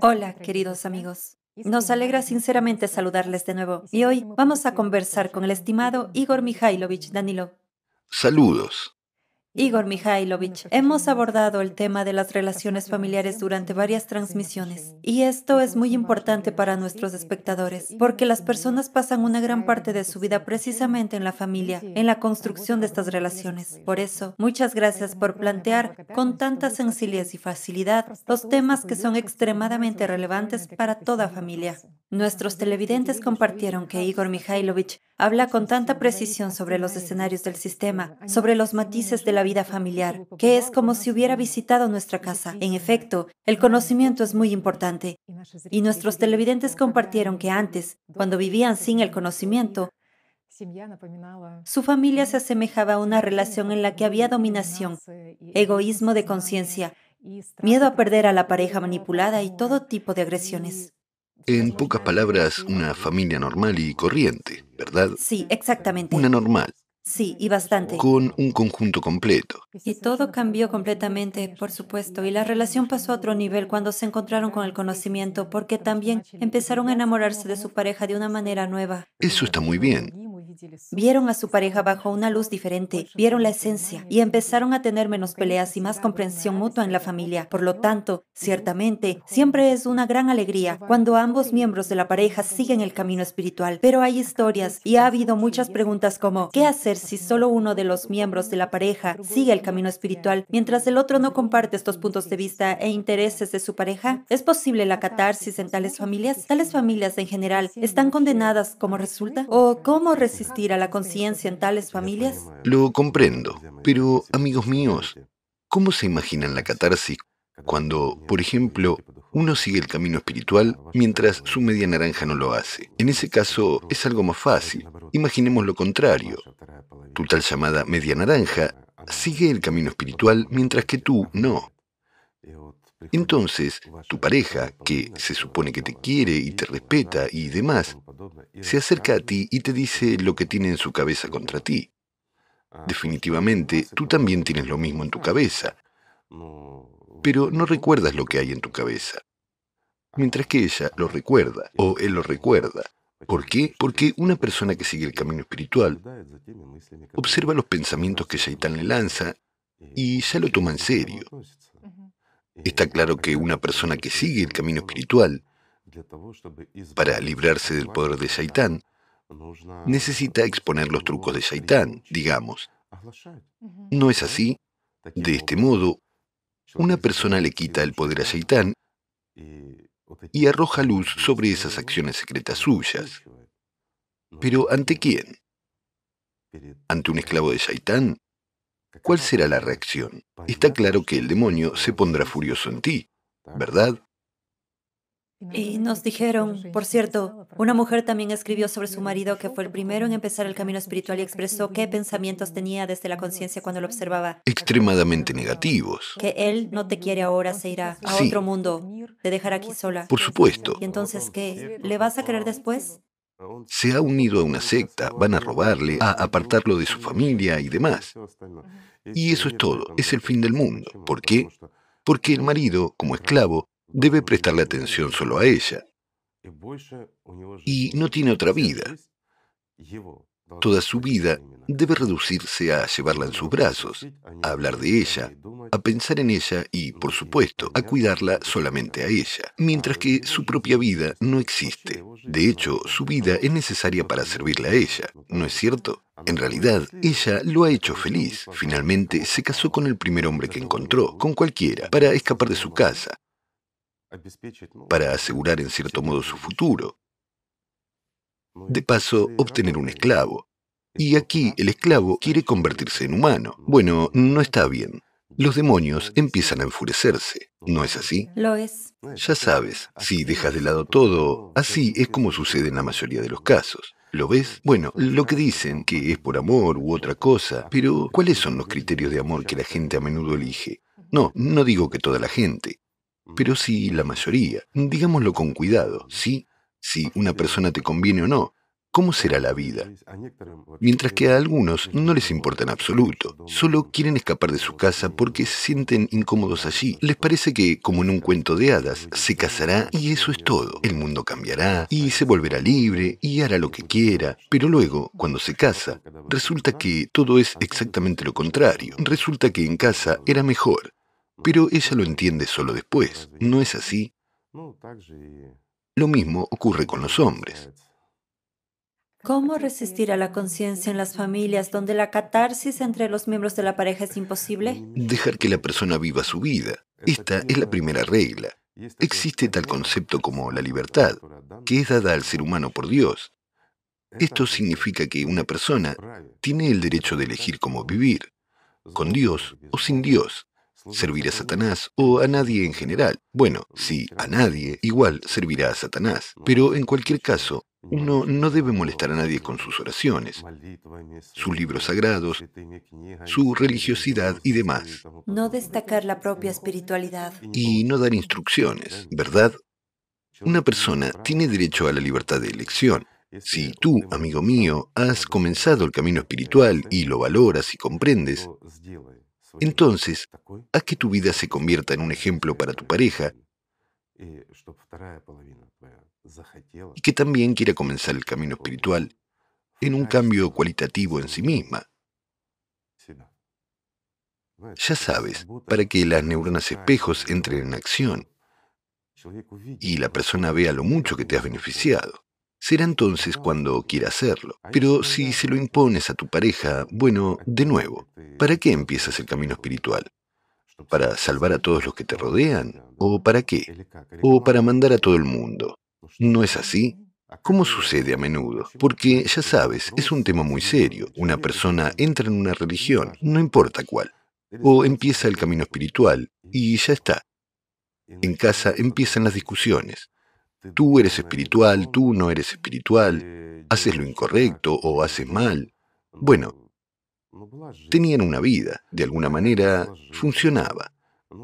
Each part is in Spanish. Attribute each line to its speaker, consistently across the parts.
Speaker 1: Hola, queridos amigos. Nos alegra sinceramente saludarles de nuevo y hoy vamos a conversar con el estimado Igor Mikhailovich Danilo.
Speaker 2: Saludos.
Speaker 1: Igor Mikhailovich, hemos abordado el tema de las relaciones familiares durante varias transmisiones y esto es muy importante para nuestros espectadores porque las personas pasan una gran parte de su vida precisamente en la familia, en la construcción de estas relaciones. Por eso, muchas gracias por plantear con tanta sencillez y facilidad los temas que son extremadamente relevantes para toda familia. Nuestros televidentes compartieron que Igor Mikhailovich habla con tanta precisión sobre los escenarios del sistema, sobre los matices de la vida familiar, que es como si hubiera visitado nuestra casa. En efecto, el conocimiento es muy importante. Y nuestros televidentes compartieron que antes, cuando vivían sin el conocimiento, su familia se asemejaba a una relación en la que había dominación, egoísmo de conciencia, miedo a perder a la pareja manipulada y todo tipo de agresiones.
Speaker 2: En pocas palabras, una familia normal y corriente, ¿verdad?
Speaker 1: Sí, exactamente.
Speaker 2: Una normal.
Speaker 1: Sí, y bastante.
Speaker 2: Con un conjunto completo.
Speaker 1: Y todo cambió completamente, por supuesto, y la relación pasó a otro nivel cuando se encontraron con el conocimiento, porque también empezaron a enamorarse de su pareja de una manera nueva.
Speaker 2: Eso está muy bien.
Speaker 1: Vieron a su pareja bajo una luz diferente, vieron la esencia y empezaron a tener menos peleas y más comprensión mutua en la familia. Por lo tanto, ciertamente, siempre es una gran alegría cuando ambos miembros de la pareja siguen el camino espiritual. Pero hay historias y ha habido muchas preguntas como, ¿qué hacer si solo uno de los miembros de la pareja sigue el camino espiritual mientras el otro no comparte estos puntos de vista e intereses de su pareja? ¿Es posible la catarsis en tales familias? ¿Tales familias en general están condenadas como resulta? ¿O cómo resistir a la conciencia en tales familias?
Speaker 2: Lo comprendo, pero amigos míos, ¿cómo se imaginan la catarsis cuando, por ejemplo, uno sigue el camino espiritual mientras su media naranja no lo hace? En ese caso es algo más fácil. Imaginemos lo contrario. Tu tal llamada media naranja sigue el camino espiritual mientras que tú no. Entonces, tu pareja, que se supone que te quiere y te respeta y demás, se acerca a ti y te dice lo que tiene en su cabeza contra ti. Definitivamente, tú también tienes lo mismo en tu cabeza, pero no recuerdas lo que hay en tu cabeza. Mientras que ella lo recuerda, o él lo recuerda. ¿Por qué? Porque una persona que sigue el camino espiritual observa los pensamientos que Shaitán le lanza y ya lo toma en serio. Está claro que una persona que sigue el camino espiritual, para librarse del poder de Shaitán, necesita exponer los trucos de Shaitán, digamos. ¿No es así? De este modo, una persona le quita el poder a Shaitán y arroja luz sobre esas acciones secretas suyas. Pero ¿ante quién? ¿Ante un esclavo de Shaitán? ¿Cuál será la reacción? Está claro que el demonio se pondrá furioso en ti, ¿verdad?
Speaker 1: Y nos dijeron, por cierto, una mujer también escribió sobre su marido que fue el primero en empezar el camino espiritual y expresó qué pensamientos tenía desde la conciencia cuando lo observaba.
Speaker 2: Extremadamente negativos.
Speaker 1: Que él no te quiere ahora, se irá a
Speaker 2: Sí.
Speaker 1: otro mundo, te dejará aquí sola.
Speaker 2: Por supuesto.
Speaker 1: ¿Y entonces qué? ¿Le vas a querer después?
Speaker 2: Se ha unido a una secta, van a robarle, a apartarlo de su familia y demás. Y eso es todo, es el fin del mundo. ¿Por qué? Porque el marido, como esclavo, debe prestarle atención solo a ella. Y no tiene otra vida. Toda su vida debe reducirse a llevarla en sus brazos, a hablar de ella, a pensar en ella y, por supuesto, a cuidarla solamente a ella, mientras que su propia vida no existe. De hecho, su vida es necesaria para servirle a ella, ¿no es cierto? En realidad, ella lo ha hecho feliz. Finalmente, se casó con el primer hombre que encontró, con cualquiera, para escapar de su casa, para asegurar en cierto modo su futuro. De paso, obtener un esclavo. Y aquí el esclavo quiere convertirse en humano. Bueno, no está bien. Los demonios empiezan a enfurecerse, ¿no es así?
Speaker 1: Lo es.
Speaker 2: Ya sabes, si dejas de lado todo, así es como sucede en la mayoría de los casos. ¿Lo ves? Bueno, lo que dicen que es por amor u otra cosa, pero ¿cuáles son los criterios de amor que la gente a menudo elige? No, no digo que toda la gente, pero sí la mayoría. Digámoslo con cuidado, ¿sí? Si una persona te conviene o no. cómo será la vida. Mientras que a algunos no les importa en absoluto, solo quieren escapar de su casa porque se sienten incómodos allí. Les parece que, como en un cuento de hadas, se casará y eso es todo. El mundo cambiará y se volverá libre y hará lo que quiera. Pero luego, cuando se casa, resulta que todo es exactamente lo contrario. Resulta que en casa era mejor. Pero ella lo entiende solo después. ¿No es así? Lo mismo ocurre con los hombres.
Speaker 1: ¿Cómo resistir a la conciencia en las familias donde la catarsis entre los miembros de la pareja es imposible?
Speaker 2: Dejar que la persona viva su vida. Esta es la primera regla. Existe tal concepto como la libertad, que es dada al ser humano por Dios. Esto significa que una persona tiene el derecho de elegir cómo vivir, con Dios o sin Dios, servir a Satanás o a nadie en general. Bueno, sí, a nadie, igual servirá a Satanás. Pero en cualquier caso, uno no debe molestar a nadie con sus oraciones, sus libros sagrados, su religiosidad y demás.
Speaker 1: No destacar la propia espiritualidad.
Speaker 2: Y no dar instrucciones, ¿verdad? Una persona tiene derecho a la libertad de elección. Si tú, amigo mío, has comenzado el camino espiritual y lo valoras y comprendes, entonces haz que tu vida se convierta en un ejemplo para tu pareja. Y que también quiera comenzar el camino espiritual en un cambio cualitativo en sí misma. Ya sabes, para que las neuronas espejos entren en acción y la persona vea lo mucho que te has beneficiado. Será entonces cuando quiera hacerlo. Pero si se lo impones a tu pareja, bueno, de nuevo, ¿para qué empiezas el camino espiritual? ¿Para salvar a todos los que te rodean? ¿O para qué? ¿O para mandar a todo el mundo? ¿No es así? ¿Cómo sucede a menudo? Porque, ya sabes, es un tema muy serio. Una persona entra en una religión, no importa cuál, o empieza el camino espiritual, y ya está. En casa empiezan las discusiones. Tú eres espiritual, tú no eres espiritual, haces lo incorrecto o haces mal. Bueno, tenían una vida, de alguna manera funcionaba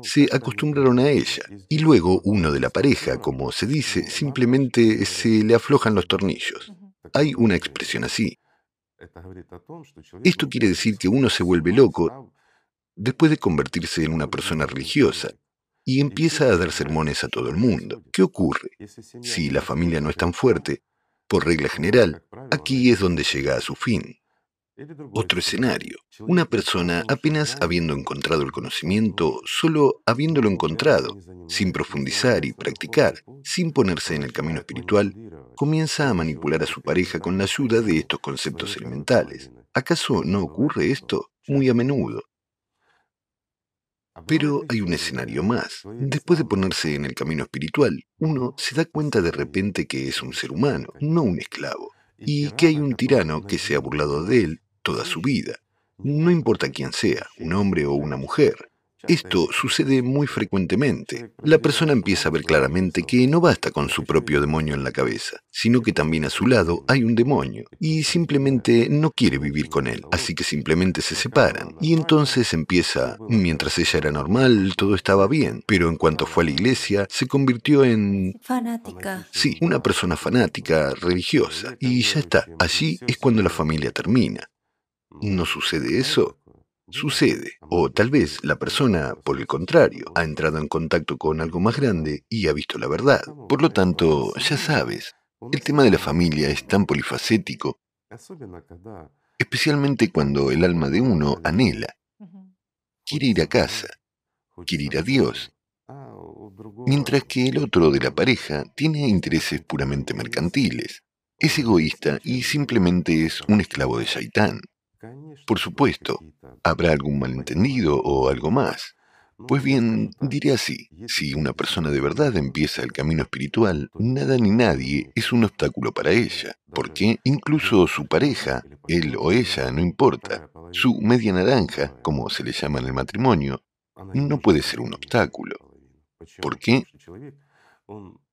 Speaker 2: se acostumbraron a ella y luego uno de la pareja, como se dice, simplemente se le aflojan los tornillos. Hay una expresión así. Esto quiere decir que uno se vuelve loco después de convertirse en una persona religiosa y empieza a dar sermones a todo el mundo. ¿Qué ocurre? Si la familia no es tan fuerte, por regla general, aquí es donde llega a su fin. Otro escenario. Una persona apenas habiendo encontrado el conocimiento, solo habiéndolo encontrado, sin profundizar y practicar, sin ponerse en el camino espiritual, comienza a manipular a su pareja con la ayuda de estos conceptos elementales. ¿Acaso no ocurre esto muy a menudo? Pero hay un escenario más. Después de ponerse en el camino espiritual, uno se da cuenta de repente que es un ser humano, no un esclavo, y que hay un tirano que se ha burlado de él toda su vida, no importa quién sea, un hombre o una mujer. Esto sucede muy frecuentemente. La persona empieza a ver claramente que no basta con su propio demonio en la cabeza, sino que también a su lado hay un demonio, y simplemente no quiere vivir con él, así que simplemente se separan. Y entonces empieza, mientras ella era normal, todo estaba bien, pero en cuanto fue a la iglesia, se convirtió en...
Speaker 1: Fanática.
Speaker 2: Sí, una persona fanática, religiosa, y ya está, allí es cuando la familia termina. ¿No sucede eso? Sucede. O tal vez la persona, por el contrario, ha entrado en contacto con algo más grande y ha visto la verdad. Por lo tanto, ya sabes, el tema de la familia es tan polifacético, especialmente cuando el alma de uno anhela, quiere ir a casa, quiere ir a Dios, mientras que el otro de la pareja tiene intereses puramente mercantiles, es egoísta y simplemente es un esclavo de Shaitán. Por supuesto, habrá algún malentendido o algo más. Pues bien, diré así, si una persona de verdad empieza el camino espiritual, nada ni nadie es un obstáculo para ella, porque incluso su pareja, él o ella, no importa, su media naranja, como se le llama en el matrimonio, no puede ser un obstáculo. ¿Por qué?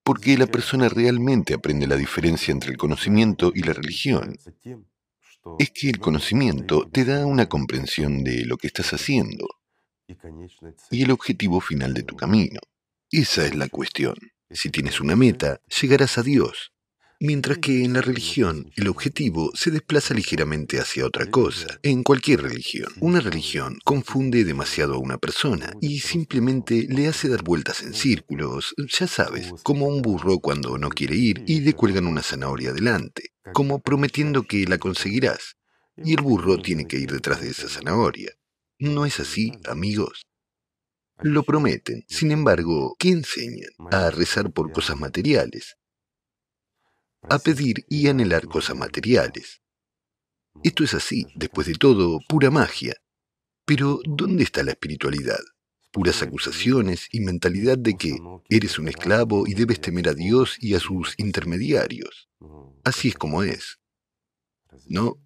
Speaker 2: Porque la persona realmente aprende la diferencia entre el conocimiento y la religión es que el conocimiento te da una comprensión de lo que estás haciendo y el objetivo final de tu camino. Esa es la cuestión. Si tienes una meta, llegarás a Dios. Mientras que en la religión el objetivo se desplaza ligeramente hacia otra cosa. En cualquier religión, una religión confunde demasiado a una persona y simplemente le hace dar vueltas en círculos, ya sabes, como un burro cuando no quiere ir y le cuelgan una zanahoria delante, como prometiendo que la conseguirás. Y el burro tiene que ir detrás de esa zanahoria. ¿No es así, amigos? Lo prometen. Sin embargo, ¿qué enseñan? A rezar por cosas materiales, a pedir y anhelar cosas materiales. Esto es así, después de todo, pura magia. Pero, ¿dónde está la espiritualidad? Puras acusaciones y mentalidad de que eres un esclavo y debes temer a Dios y a sus intermediarios. Así es como es. ¿No?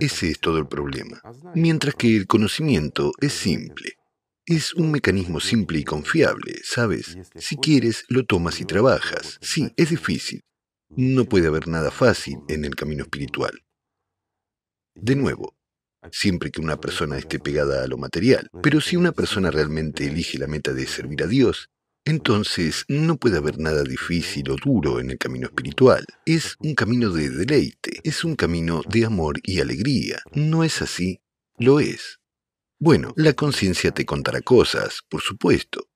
Speaker 2: Ese es todo el problema. Mientras que el conocimiento es simple. Es un mecanismo simple y confiable, ¿sabes? Si quieres, lo tomas y trabajas. Sí, es difícil. No puede haber nada fácil en el camino espiritual. De nuevo, siempre que una persona esté pegada a lo material. Pero si una persona realmente elige la meta de servir a Dios, entonces no puede haber nada difícil o duro en el camino espiritual. Es un camino de deleite, es un camino de amor y alegría. ¿No es así? Lo es. Bueno, la conciencia te contará cosas, por supuesto,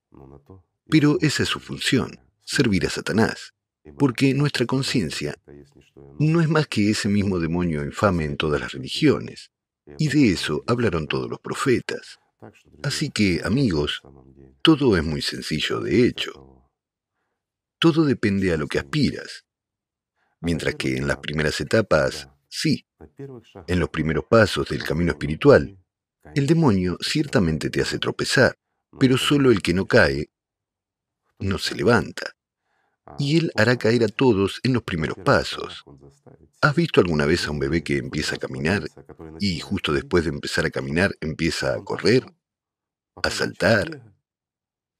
Speaker 2: pero esa es su función, servir a Satanás, porque nuestra conciencia no es más que ese mismo demonio infame en todas las religiones, y de eso hablaron todos los profetas. Así que, amigos, todo es muy sencillo de hecho. Todo depende a lo que aspiras. Mientras que en las primeras etapas, sí, en los primeros pasos del camino espiritual, el demonio ciertamente te hace tropezar, pero solo el que no cae no se levanta. Y él hará caer a todos en los primeros pasos. ¿Has visto alguna vez a un bebé que empieza a caminar y justo después de empezar a caminar empieza a correr, a saltar,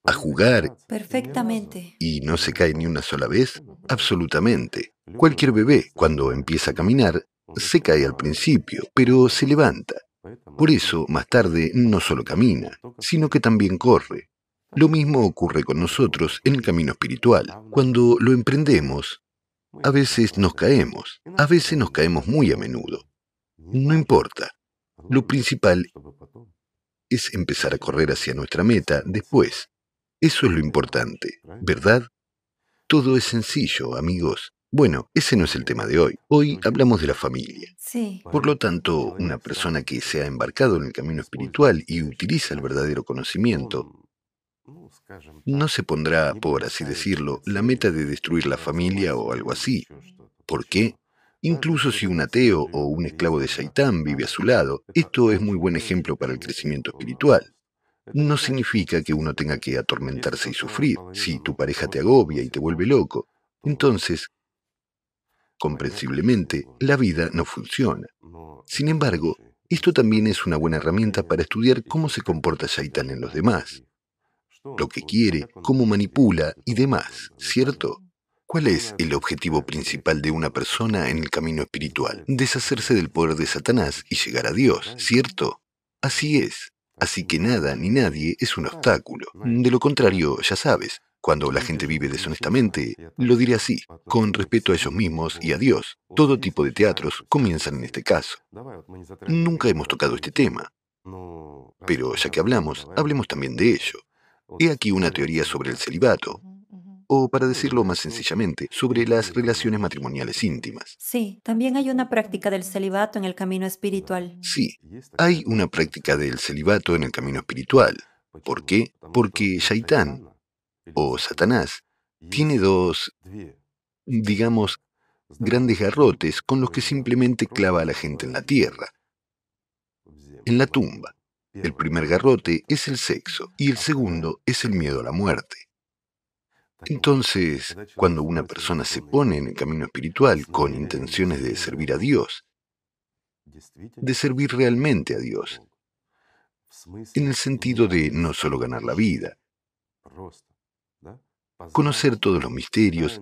Speaker 2: a jugar?
Speaker 1: Perfectamente.
Speaker 2: ¿Y no se cae ni una sola vez? Absolutamente. Cualquier bebé, cuando empieza a caminar, se cae al principio, pero se levanta. Por eso, más tarde, no solo camina, sino que también corre. Lo mismo ocurre con nosotros en el camino espiritual. Cuando lo emprendemos, a veces nos caemos, a veces nos caemos muy a menudo. No importa. Lo principal es empezar a correr hacia nuestra meta después. Eso es lo importante, ¿verdad? Todo es sencillo, amigos. Bueno, ese no es el tema de hoy. Hoy hablamos de la familia.
Speaker 1: Sí.
Speaker 2: Por lo tanto, una persona que se ha embarcado en el camino espiritual y utiliza el verdadero conocimiento, no se pondrá, por así decirlo, la meta de destruir la familia o algo así. ¿Por qué? Incluso si un ateo o un esclavo de Shaitán vive a su lado, esto es muy buen ejemplo para el crecimiento espiritual. No significa que uno tenga que atormentarse y sufrir. Si tu pareja te agobia y te vuelve loco, entonces Comprensiblemente, la vida no funciona. Sin embargo, esto también es una buena herramienta para estudiar cómo se comporta Shaitan en los demás, lo que quiere, cómo manipula y demás, ¿cierto? ¿Cuál es el objetivo principal de una persona en el camino espiritual? Deshacerse del poder de Satanás y llegar a Dios, ¿cierto? Así es. Así que nada ni nadie es un obstáculo. De lo contrario, ya sabes, cuando la gente vive deshonestamente, lo diré así, con respeto a ellos mismos y a Dios. Todo tipo de teatros comienzan en este caso. Nunca hemos tocado este tema, pero ya que hablamos, hablemos también de ello. He aquí una teoría sobre el celibato, o para decirlo más sencillamente, sobre las relaciones matrimoniales íntimas.
Speaker 1: Sí, también hay una práctica del celibato en el camino espiritual.
Speaker 2: Sí, hay una práctica del celibato en el camino espiritual. ¿Por qué? Porque Shaitán, o Satanás tiene dos, digamos, grandes garrotes con los que simplemente clava a la gente en la tierra, en la tumba. El primer garrote es el sexo y el segundo es el miedo a la muerte. Entonces, cuando una persona se pone en el camino espiritual con intenciones de servir a Dios, de servir realmente a Dios, en el sentido de no solo ganar la vida, conocer todos los misterios,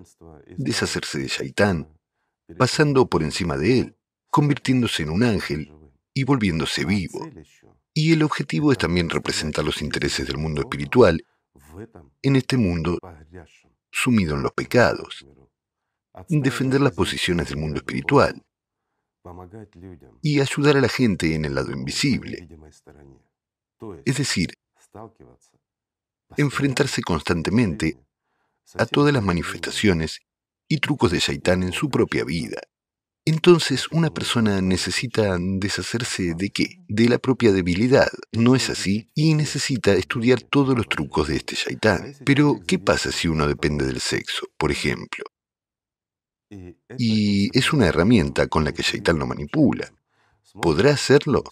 Speaker 2: deshacerse de Shaitán, pasando por encima de él, convirtiéndose en un ángel y volviéndose vivo. Y el objetivo es también representar los intereses del mundo espiritual en este mundo sumido en los pecados, defender las posiciones del mundo espiritual y ayudar a la gente en el lado invisible. Es decir, enfrentarse constantemente a todas las manifestaciones y trucos de Shaitán en su propia vida. Entonces una persona necesita deshacerse de qué? De la propia debilidad, ¿no es así? Y necesita estudiar todos los trucos de este shaitán. Pero, ¿qué pasa si uno depende del sexo, por ejemplo? Y es una herramienta con la que shaitán lo manipula. ¿Podrá hacerlo?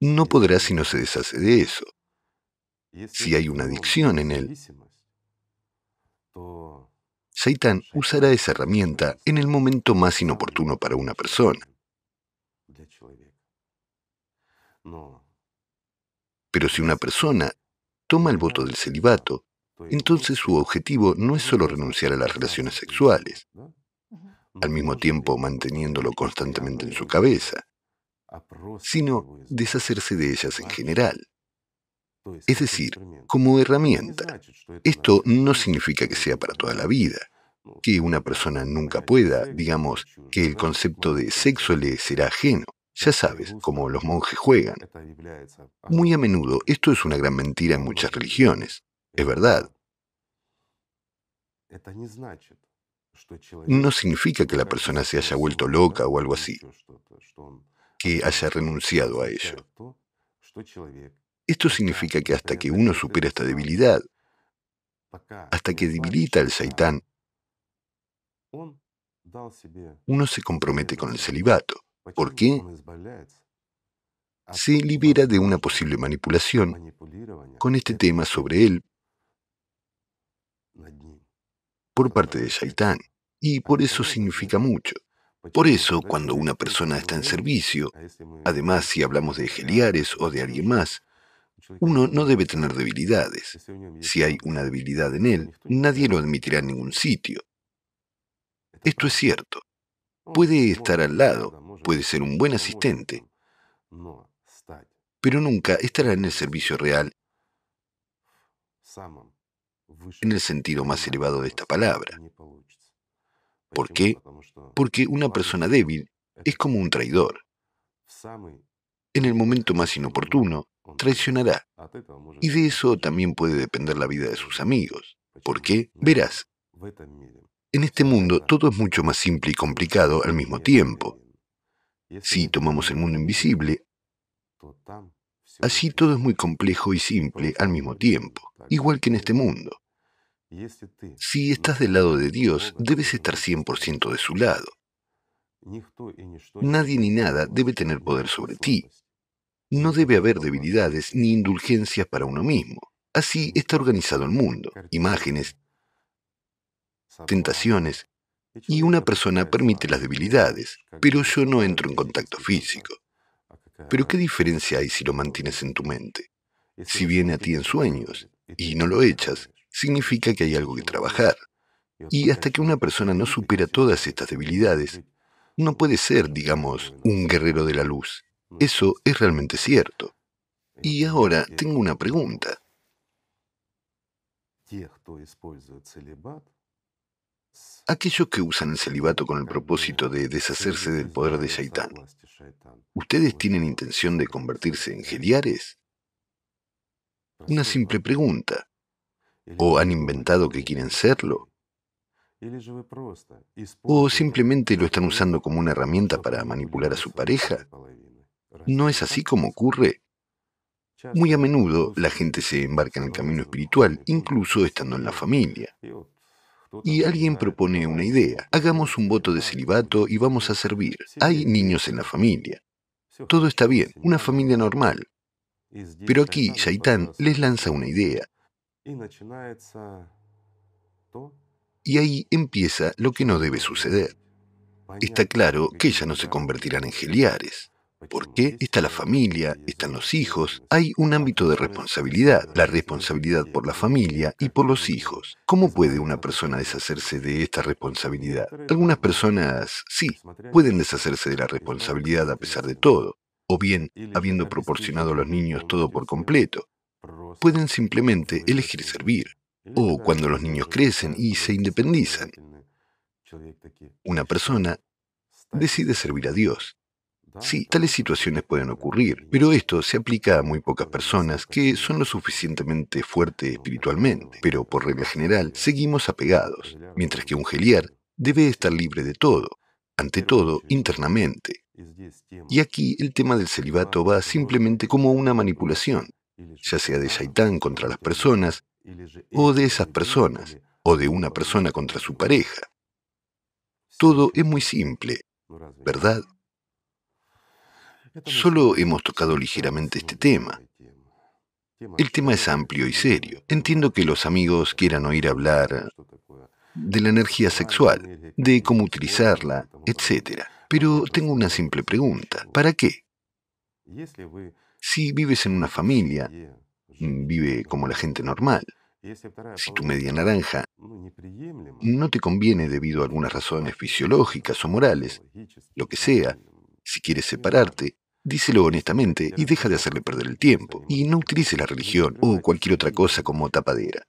Speaker 2: No podrá si no se deshace de eso. Si hay una adicción en él, Satan usará esa herramienta en el momento más inoportuno para una persona. Pero si una persona toma el voto del celibato, entonces su objetivo no es solo renunciar a las relaciones sexuales, al mismo tiempo manteniéndolo constantemente en su cabeza, sino deshacerse de ellas en general. Es decir, como herramienta. Esto no significa que sea para toda la vida, que una persona nunca pueda, digamos, que el concepto de sexo le será ajeno. Ya sabes, como los monjes juegan. Muy a menudo esto es una gran mentira en muchas religiones. Es verdad. No significa que la persona se haya vuelto loca o algo así, que haya renunciado a ello. Esto significa que hasta que uno supera esta debilidad, hasta que debilita al Saitán, uno se compromete con el celibato. ¿Por qué? Se libera de una posible manipulación con este tema sobre él por parte de Shaitán. Y por eso significa mucho. Por eso, cuando una persona está en servicio, además si hablamos de Geliares o de alguien más, uno no debe tener debilidades. Si hay una debilidad en él, nadie lo admitirá en ningún sitio. Esto es cierto. Puede estar al lado, puede ser un buen asistente, pero nunca estará en el servicio real en el sentido más elevado de esta palabra. ¿Por qué? Porque una persona débil es como un traidor. En el momento más inoportuno, traicionará. Y de eso también puede depender la vida de sus amigos. ¿Por qué? Verás, en este mundo todo es mucho más simple y complicado al mismo tiempo. Si tomamos el mundo invisible, así todo es muy complejo y simple al mismo tiempo, igual que en este mundo. Si estás del lado de Dios, debes estar 100% de su lado. Nadie ni nada debe tener poder sobre ti. No debe haber debilidades ni indulgencias para uno mismo. Así está organizado el mundo. Imágenes, tentaciones, y una persona permite las debilidades, pero yo no entro en contacto físico. Pero ¿qué diferencia hay si lo mantienes en tu mente? Si viene a ti en sueños y no lo echas, significa que hay algo que trabajar. Y hasta que una persona no supera todas estas debilidades, no puede ser, digamos, un guerrero de la luz. Eso es realmente cierto. Y ahora tengo una pregunta. Aquellos que usan el celibato con el propósito de deshacerse del poder de Shaitán, ¿ustedes tienen intención de convertirse en geliares? Una simple pregunta. ¿O han inventado que quieren serlo? ¿O simplemente lo están usando como una herramienta para manipular a su pareja? ¿No es así como ocurre? Muy a menudo la gente se embarca en el camino espiritual, incluso estando en la familia. Y alguien propone una idea. Hagamos un voto de celibato y vamos a servir. Hay niños en la familia. Todo está bien, una familia normal. Pero aquí Shaitán les lanza una idea. Y ahí empieza lo que no debe suceder. Está claro que ya no se convertirán en geliares. ¿Por qué? Está la familia, están los hijos. Hay un ámbito de responsabilidad, la responsabilidad por la familia y por los hijos. ¿Cómo puede una persona deshacerse de esta responsabilidad? Algunas personas, sí, pueden deshacerse de la responsabilidad a pesar de todo, o bien habiendo proporcionado a los niños todo por completo. Pueden simplemente elegir servir. O cuando los niños crecen y se independizan. Una persona decide servir a Dios. Sí, tales situaciones pueden ocurrir, pero esto se aplica a muy pocas personas que son lo suficientemente fuertes espiritualmente, pero por regla general seguimos apegados, mientras que un geliar debe estar libre de todo, ante todo internamente. Y aquí el tema del celibato va simplemente como una manipulación, ya sea de Shaitán contra las personas, o de esas personas, o de una persona contra su pareja. Todo es muy simple, ¿verdad? Solo hemos tocado ligeramente este tema. El tema es amplio y serio. Entiendo que los amigos quieran oír hablar de la energía sexual, de cómo utilizarla, etc. Pero tengo una simple pregunta. ¿Para qué? Si vives en una familia, vive como la gente normal. Si tu media naranja no te conviene debido a algunas razones fisiológicas o morales, lo que sea, si quieres separarte, díselo honestamente y deja de hacerle perder el tiempo. Y no utilices la religión o cualquier otra cosa como tapadera.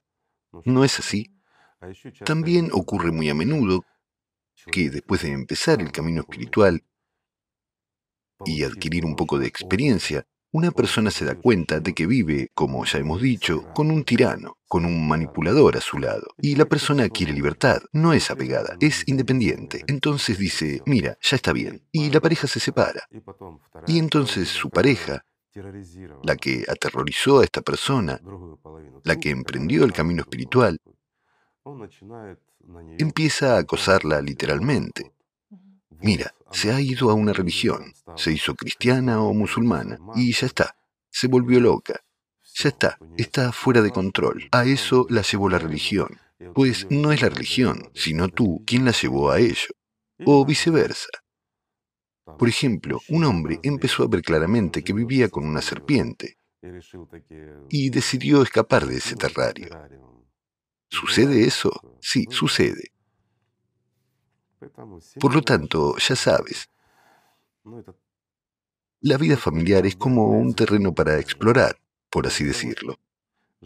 Speaker 2: ¿No es así? También ocurre muy a menudo que después de empezar el camino espiritual y adquirir un poco de experiencia, una persona se da cuenta de que vive, como ya hemos dicho, con un tirano, con un manipulador a su lado. Y la persona quiere libertad, no es apegada, es independiente. Entonces dice, mira, ya está bien. Y la pareja se separa. Y entonces su pareja, la que aterrorizó a esta persona, la que emprendió el camino espiritual, empieza a acosarla literalmente. Mira, se ha ido a una religión, se hizo cristiana o musulmana y ya está, se volvió loca. Ya está, está fuera de control. A eso la llevó la religión. Pues no es la religión, sino tú quien la llevó a ello. O viceversa. Por ejemplo, un hombre empezó a ver claramente que vivía con una serpiente y decidió escapar de ese terrario. ¿Sucede eso? Sí, sucede. Por lo tanto, ya sabes, la vida familiar es como un terreno para explorar, por así decirlo.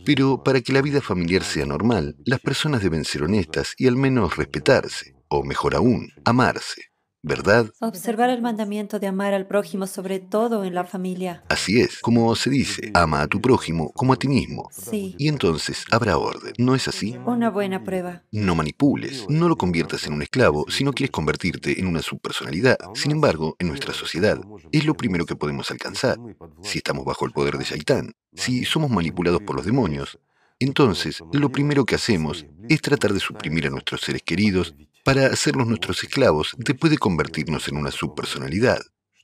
Speaker 2: Pero para que la vida familiar sea normal, las personas deben ser honestas y al menos respetarse, o mejor aún, amarse. ¿Verdad?
Speaker 1: Observar el mandamiento de amar al prójimo, sobre todo en la familia.
Speaker 2: Así es, como se dice, ama a tu prójimo como a ti mismo.
Speaker 1: Sí.
Speaker 2: Y entonces habrá orden, ¿no es así?
Speaker 1: Una buena prueba.
Speaker 2: No manipules, no lo conviertas en un esclavo si no quieres convertirte en una subpersonalidad. Sin embargo, en nuestra sociedad, es lo primero que podemos alcanzar. Si estamos bajo el poder de Shaitán, si somos manipulados por los demonios, entonces lo primero que hacemos es tratar de suprimir a nuestros seres queridos para hacerlos nuestros esclavos después de convertirnos en una subpersonalidad.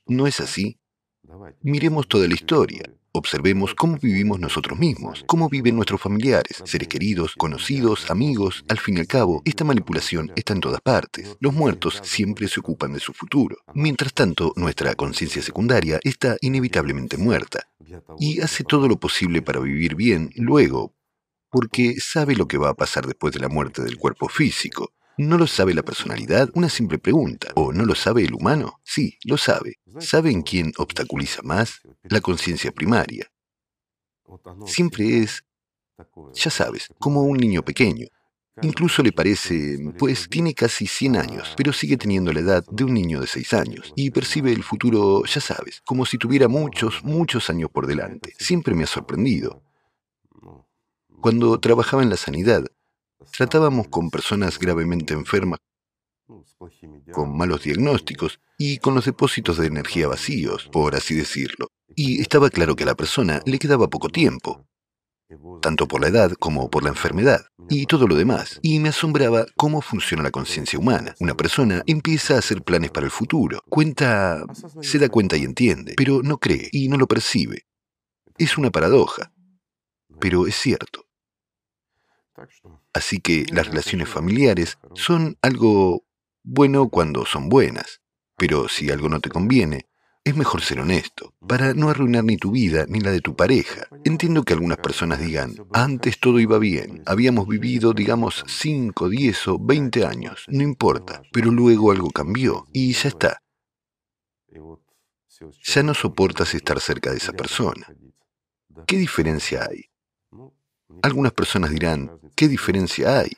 Speaker 2: ¿No es así? Miremos toda la historia. Observemos cómo vivimos nosotros mismos, cómo viven nuestros familiares, seres queridos, conocidos, amigos. Al fin y al cabo, esta manipulación está en todas partes. Los muertos siempre se ocupan de su futuro. Mientras tanto, nuestra conciencia secundaria está inevitablemente muerta y hace todo lo posible para vivir bien luego, porque sabe lo que va a pasar después de la muerte del cuerpo físico. ¿No lo sabe la personalidad? Una simple pregunta. ¿O no lo sabe el humano? Sí, lo sabe. ¿Sabe en quién obstaculiza más? La conciencia primaria. Siempre es, ya sabes, como un niño pequeño. Incluso le parece, pues tiene casi 100 años, pero sigue teniendo la edad de un niño de 6 años y percibe el futuro, ya sabes, como si tuviera muchos, muchos años por delante. Siempre me ha sorprendido. Cuando trabajaba en la sanidad, Tratábamos con personas gravemente enfermas, con malos diagnósticos y con los depósitos de energía vacíos, por así decirlo. Y estaba claro que a la persona le quedaba poco tiempo, tanto por la edad como por la enfermedad y todo lo demás. Y me asombraba cómo funciona la conciencia humana. Una persona empieza a hacer planes para el futuro, cuenta, se da cuenta y entiende, pero no cree y no lo percibe. Es una paradoja, pero es cierto. Así que las relaciones familiares son algo bueno cuando son buenas, pero si algo no te conviene, es mejor ser honesto, para no arruinar ni tu vida ni la de tu pareja. Entiendo que algunas personas digan, antes todo iba bien, habíamos vivido, digamos, 5, 10 o 20 años, no importa, pero luego algo cambió y ya está. Ya no soportas estar cerca de esa persona. ¿Qué diferencia hay? Algunas personas dirán, ¿Qué diferencia hay?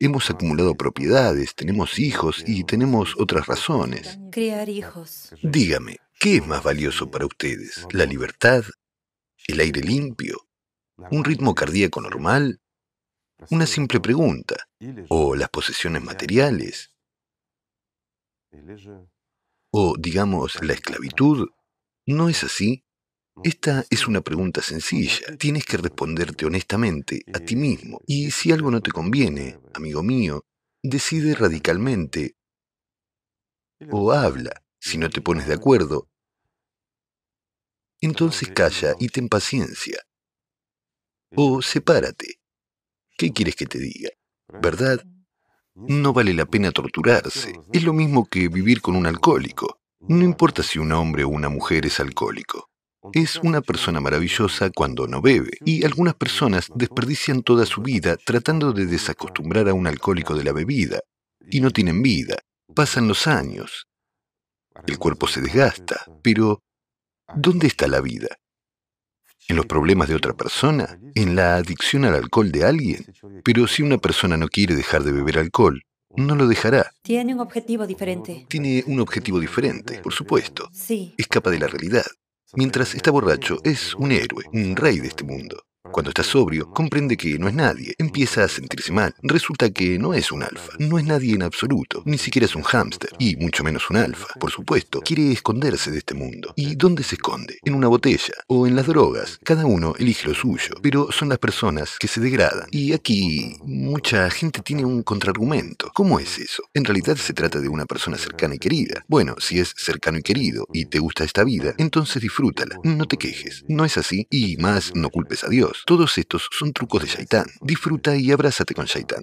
Speaker 2: Hemos acumulado propiedades, tenemos hijos y tenemos otras razones.
Speaker 1: Criar hijos.
Speaker 2: Dígame, ¿qué es más valioso para ustedes? ¿La libertad? ¿El aire limpio? ¿Un ritmo cardíaco normal? Una simple pregunta. ¿O las posesiones materiales? ¿O, digamos, la esclavitud? ¿No es así? Esta es una pregunta sencilla. Tienes que responderte honestamente a ti mismo. Y si algo no te conviene, amigo mío, decide radicalmente o habla. Si no te pones de acuerdo, entonces calla y ten paciencia. O sepárate. ¿Qué quieres que te diga? ¿Verdad? No vale la pena torturarse. Es lo mismo que vivir con un alcohólico. No importa si un hombre o una mujer es alcohólico. Es una persona maravillosa cuando no bebe, y algunas personas desperdician toda su vida tratando de desacostumbrar a un alcohólico de la bebida, y no tienen vida. Pasan los años. El cuerpo se desgasta, pero ¿dónde está la vida? ¿En los problemas de otra persona? ¿En la adicción al alcohol de alguien? Pero si una persona no quiere dejar de beber alcohol, no lo dejará.
Speaker 1: Tiene un objetivo diferente.
Speaker 2: Tiene un objetivo diferente, por supuesto.
Speaker 1: Sí.
Speaker 2: Escapa de la realidad. Mientras está borracho, es un héroe, un rey de este mundo. Cuando está sobrio, comprende que no es nadie, empieza a sentirse mal. Resulta que no es un alfa, no es nadie en absoluto, ni siquiera es un hámster, y mucho menos un alfa. Por supuesto, quiere esconderse de este mundo. ¿Y dónde se esconde? En una botella o en las drogas. Cada uno elige lo suyo, pero son las personas que se degradan. Y aquí mucha gente tiene un contraargumento. ¿Cómo es eso? En realidad se trata de una persona cercana y querida. Bueno, si es cercano y querido y te gusta esta vida, entonces disfrútala. No te quejes. No es así y más no culpes a Dios. Todos estos son trucos de Shaitán. Disfruta y abrázate con Shaitán.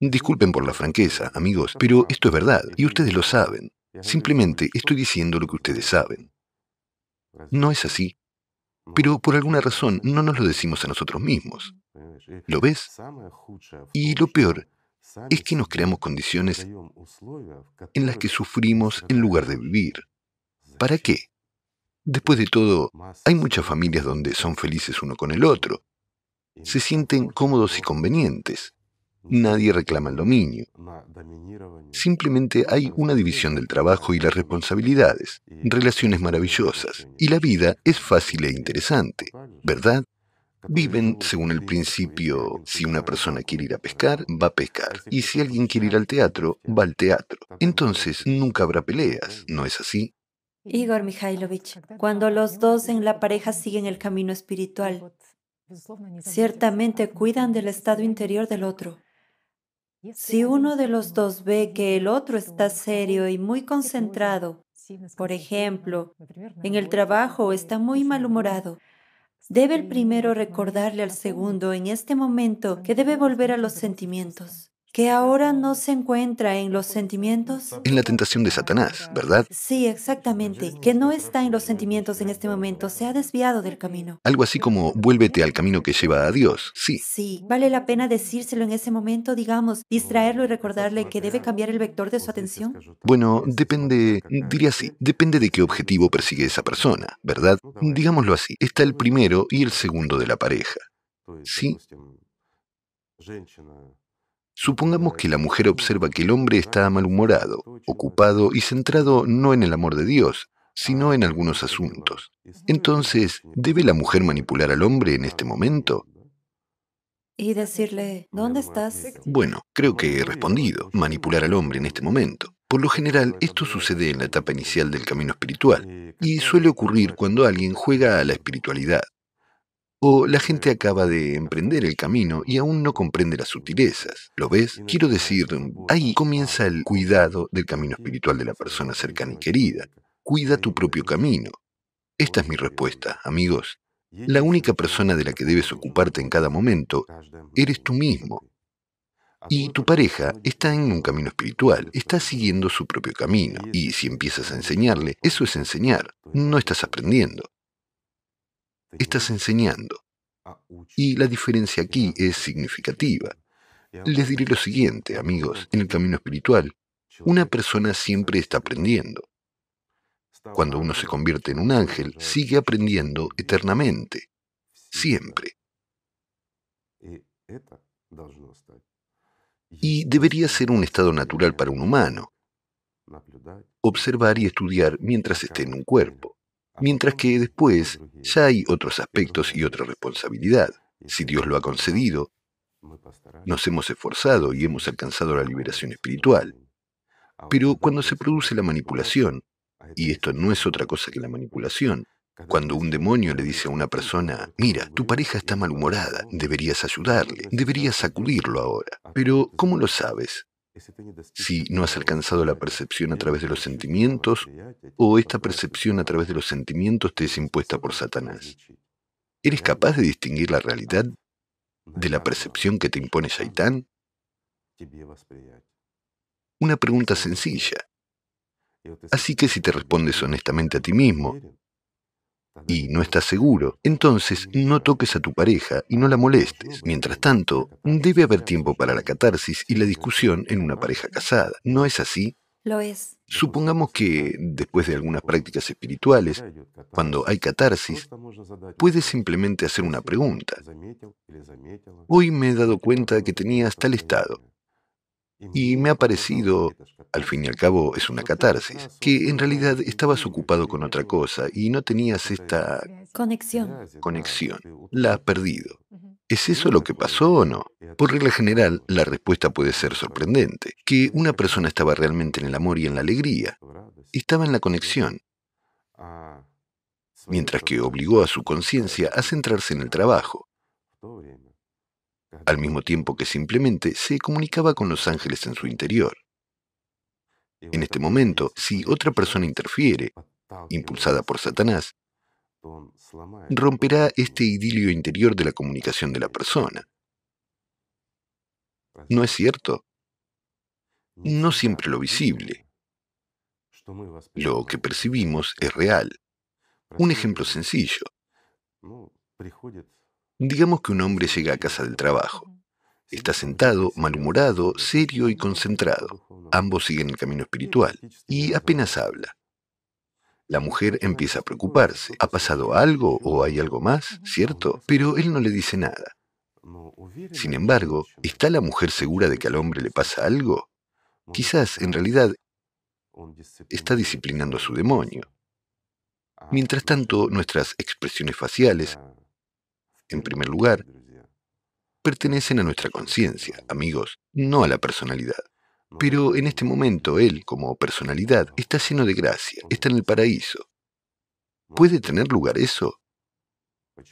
Speaker 2: Disculpen por la franqueza, amigos, pero esto es verdad y ustedes lo saben. Simplemente estoy diciendo lo que ustedes saben. No es así. Pero por alguna razón no nos lo decimos a nosotros mismos. ¿Lo ves? Y lo peor es que nos creamos condiciones en las que sufrimos en lugar de vivir. ¿Para qué? Después de todo, hay muchas familias donde son felices uno con el otro, se sienten cómodos y convenientes. Nadie reclama el dominio. Simplemente hay una división del trabajo y las responsabilidades, relaciones maravillosas, y la vida es fácil e interesante, ¿verdad? Viven según el principio, si una persona quiere ir a pescar, va a pescar, y si alguien quiere ir al teatro, va al teatro. Entonces nunca habrá peleas, ¿no es así?
Speaker 1: Igor Mikhailovich, cuando los dos en la pareja siguen el camino espiritual, Ciertamente cuidan del estado interior del otro. Si uno de los dos ve que el otro está serio y muy concentrado, por ejemplo, en el trabajo está muy malhumorado, debe el primero recordarle al segundo en este momento que debe volver a los sentimientos que ahora no se encuentra en los sentimientos?
Speaker 2: En la tentación de Satanás, ¿verdad?
Speaker 1: Sí, exactamente. Que no está en los sentimientos en este momento, se ha desviado del camino.
Speaker 2: Algo así como vuélvete al camino que lleva a Dios, sí.
Speaker 1: Sí, vale la pena decírselo en ese momento, digamos, distraerlo y recordarle que debe cambiar el vector de su atención.
Speaker 2: Bueno, depende, diría así, depende de qué objetivo persigue esa persona, ¿verdad? Digámoslo así, está el primero y el segundo de la pareja. ¿Sí? Supongamos que la mujer observa que el hombre está malhumorado, ocupado y centrado no en el amor de Dios, sino en algunos asuntos. Entonces, ¿debe la mujer manipular al hombre en este momento?
Speaker 1: Y decirle, ¿dónde estás?
Speaker 2: Bueno, creo que he respondido, manipular al hombre en este momento. Por lo general, esto sucede en la etapa inicial del camino espiritual, y suele ocurrir cuando alguien juega a la espiritualidad. O la gente acaba de emprender el camino y aún no comprende las sutilezas. ¿Lo ves? Quiero decir, ahí comienza el cuidado del camino espiritual de la persona cercana y querida. Cuida tu propio camino. Esta es mi respuesta, amigos. La única persona de la que debes ocuparte en cada momento eres tú mismo. Y tu pareja está en un camino espiritual, está siguiendo su propio camino. Y si empiezas a enseñarle, eso es enseñar, no estás aprendiendo estás enseñando. Y la diferencia aquí es significativa. Les diré lo siguiente, amigos, en el camino espiritual, una persona siempre está aprendiendo. Cuando uno se convierte en un ángel, sigue aprendiendo eternamente, siempre. Y debería ser un estado natural para un humano, observar y estudiar mientras esté en un cuerpo, mientras que después ya hay otros aspectos y otra responsabilidad. Si Dios lo ha concedido, nos hemos esforzado y hemos alcanzado la liberación espiritual. Pero cuando se produce la manipulación, y esto no es otra cosa que la manipulación, cuando un demonio le dice a una persona, mira, tu pareja está malhumorada, deberías ayudarle, deberías sacudirlo ahora. Pero, ¿cómo lo sabes? Si no has alcanzado la percepción a través de los sentimientos, o esta percepción a través de los sentimientos te es impuesta por Satanás. ¿Eres capaz de distinguir la realidad de la percepción que te impone Shaitán? Una pregunta sencilla. Así que si te respondes honestamente a ti mismo y no estás seguro, entonces no toques a tu pareja y no la molestes. Mientras tanto, debe haber tiempo para la catarsis y la discusión en una pareja casada. ¿No es así?
Speaker 1: Lo es.
Speaker 2: Supongamos que, después de algunas prácticas espirituales, cuando hay catarsis, puedes simplemente hacer una pregunta. Hoy me he dado cuenta que tenías tal estado. Y me ha parecido, al fin y al cabo es una catarsis, que en realidad estabas ocupado con otra cosa y no tenías esta
Speaker 1: conexión.
Speaker 2: Conexión. La has perdido. ¿Es eso lo que pasó o no? Por regla general, la respuesta puede ser sorprendente, que una persona estaba realmente en el amor y en la alegría, estaba en la conexión, mientras que obligó a su conciencia a centrarse en el trabajo, al mismo tiempo que simplemente se comunicaba con los ángeles en su interior. En este momento, si otra persona interfiere, impulsada por Satanás, romperá este idilio interior de la comunicación de la persona. ¿No es cierto? No siempre lo visible. Lo que percibimos es real. Un ejemplo sencillo. Digamos que un hombre llega a casa del trabajo. Está sentado, malhumorado, serio y concentrado. Ambos siguen el camino espiritual y apenas habla. La mujer empieza a preocuparse. ¿Ha pasado algo o hay algo más? ¿Cierto? Pero él no le dice nada. Sin embargo, ¿está la mujer segura de que al hombre le pasa algo? Quizás, en realidad, está disciplinando a su demonio. Mientras tanto, nuestras expresiones faciales, en primer lugar, pertenecen a nuestra conciencia, amigos, no a la personalidad. Pero en este momento él, como personalidad, está lleno de gracia, está en el paraíso. ¿Puede tener lugar eso?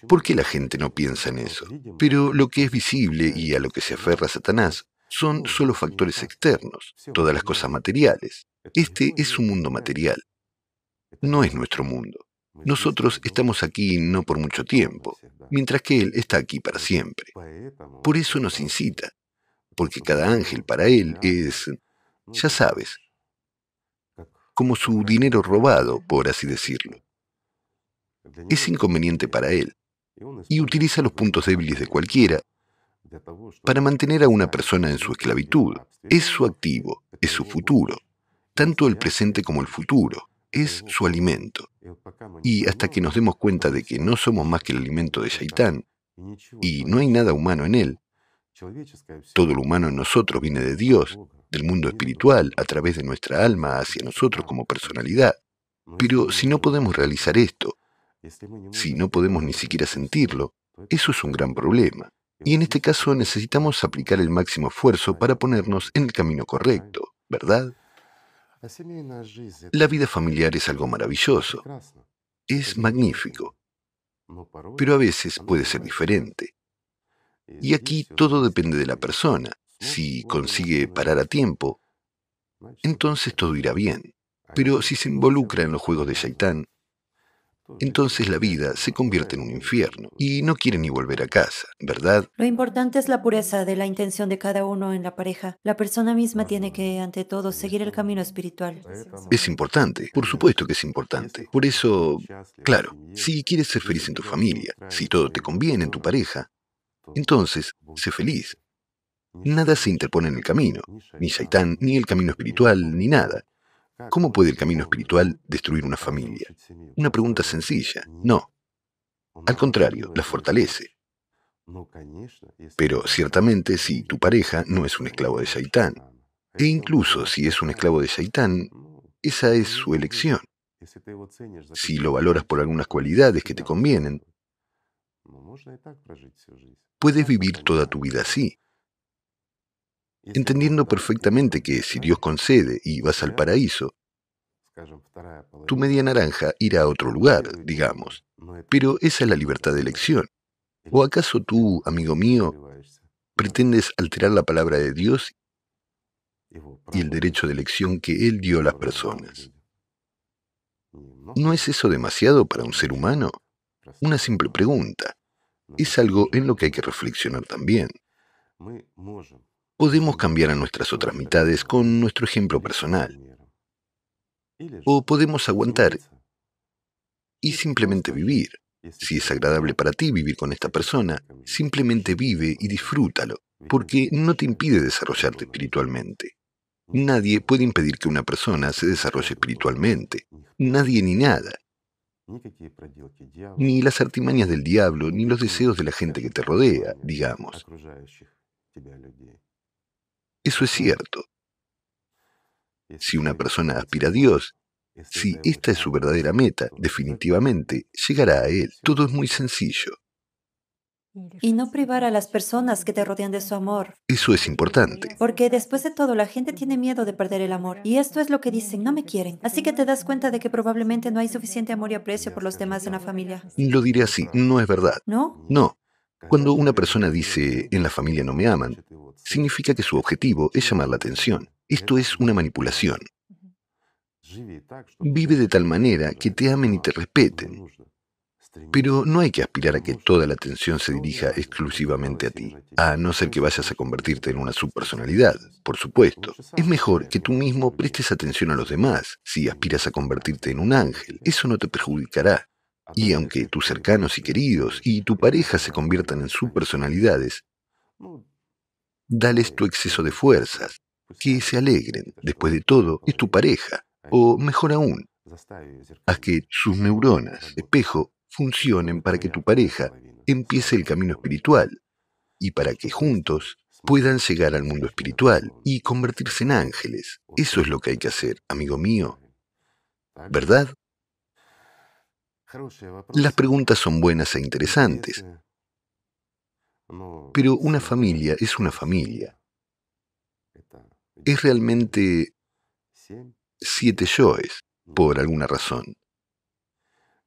Speaker 2: ¿Por qué la gente no piensa en eso? Pero lo que es visible y a lo que se aferra Satanás son solo factores externos, todas las cosas materiales. Este es un mundo material. No es nuestro mundo. Nosotros estamos aquí no por mucho tiempo, mientras que Él está aquí para siempre. Por eso nos incita, porque cada ángel para él es, ya sabes, como su dinero robado, por así decirlo. Es inconveniente para él y utiliza los puntos débiles de cualquiera para mantener a una persona en su esclavitud. Es su activo, es su futuro, tanto el presente como el futuro, es su alimento. Y hasta que nos demos cuenta de que no somos más que el alimento de Shaitán y no hay nada humano en él, todo lo humano en nosotros viene de Dios, del mundo espiritual, a través de nuestra alma hacia nosotros como personalidad. Pero si no podemos realizar esto, si no podemos ni siquiera sentirlo, eso es un gran problema. Y en este caso necesitamos aplicar el máximo esfuerzo para ponernos en el camino correcto, ¿verdad? La vida familiar es algo maravilloso, es magnífico, pero a veces puede ser diferente. Y aquí todo depende de la persona. Si consigue parar a tiempo, entonces todo irá bien. Pero si se involucra en los juegos de Shaitán, entonces la vida se convierte en un infierno y no quiere ni volver a casa, ¿verdad?
Speaker 1: Lo importante es la pureza de la intención de cada uno en la pareja. La persona misma tiene que, ante todo, seguir el camino espiritual.
Speaker 2: Es importante, por supuesto que es importante. Por eso, claro, si quieres ser feliz en tu familia, si todo te conviene en tu pareja, entonces, sé feliz. Nada se interpone en el camino, ni Saitán, ni el camino espiritual, ni nada. ¿Cómo puede el camino espiritual destruir una familia? Una pregunta sencilla. No. Al contrario, la fortalece. Pero ciertamente si tu pareja no es un esclavo de Shaitán, e incluso si es un esclavo de Shaitán, esa es su elección. Si lo valoras por algunas cualidades que te convienen, puedes vivir toda tu vida así, entendiendo perfectamente que si Dios concede y vas al paraíso, tu media naranja irá a otro lugar, digamos. Pero esa es la libertad de elección. ¿O acaso tú, amigo mío, pretendes alterar la palabra de Dios y el derecho de elección que Él dio a las personas? ¿No es eso demasiado para un ser humano? Una simple pregunta. Es algo en lo que hay que reflexionar también. Podemos cambiar a nuestras otras mitades con nuestro ejemplo personal. O podemos aguantar y simplemente vivir. Si es agradable para ti vivir con esta persona, simplemente vive y disfrútalo, porque no te impide desarrollarte espiritualmente. Nadie puede impedir que una persona se desarrolle espiritualmente. Nadie ni nada. Ni las artimañas del diablo, ni los deseos de la gente que te rodea, digamos. Eso es cierto. Si una persona aspira a Dios, si esta es su verdadera meta, definitivamente llegará a Él. Todo es muy sencillo.
Speaker 1: Y no privar a las personas que te rodean de su amor.
Speaker 2: Eso es importante.
Speaker 1: Porque después de todo, la gente tiene miedo de perder el amor. Y esto es lo que dicen, no me quieren. Así que te das cuenta de que probablemente no hay suficiente amor y aprecio por los demás en la familia.
Speaker 2: Lo diré así, no es verdad.
Speaker 1: ¿No?
Speaker 2: No. Cuando una persona dice, en la familia no me aman, significa que su objetivo es llamar la atención. Esto es una manipulación. Vive de tal manera que te amen y te respeten. Pero no hay que aspirar a que toda la atención se dirija exclusivamente a ti, a no ser que vayas a convertirte en una subpersonalidad, por supuesto. Es mejor que tú mismo prestes atención a los demás. Si aspiras a convertirte en un ángel, eso no te perjudicará. Y aunque tus cercanos y queridos y tu pareja se conviertan en subpersonalidades, dales tu exceso de fuerzas, que se alegren. Después de todo, es tu pareja. O mejor aún, haz que sus neuronas, espejo, funcionen para que tu pareja empiece el camino espiritual y para que juntos puedan llegar al mundo espiritual y convertirse en ángeles. Eso es lo que hay que hacer, amigo mío. ¿Verdad? Las preguntas son buenas e interesantes, pero una familia es una familia. Es realmente siete yoes, por alguna razón.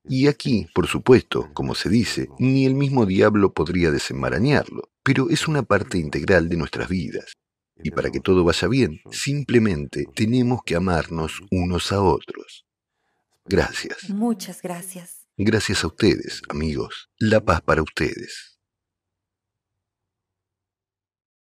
Speaker 2: Y aquí, por supuesto, como se dice, ni el mismo diablo podría desenmarañarlo, pero es una parte integral de nuestras vidas. Y para que todo vaya bien, simplemente tenemos que amarnos unos a otros. Gracias.
Speaker 1: Muchas gracias.
Speaker 2: Gracias a ustedes, amigos. La paz para ustedes.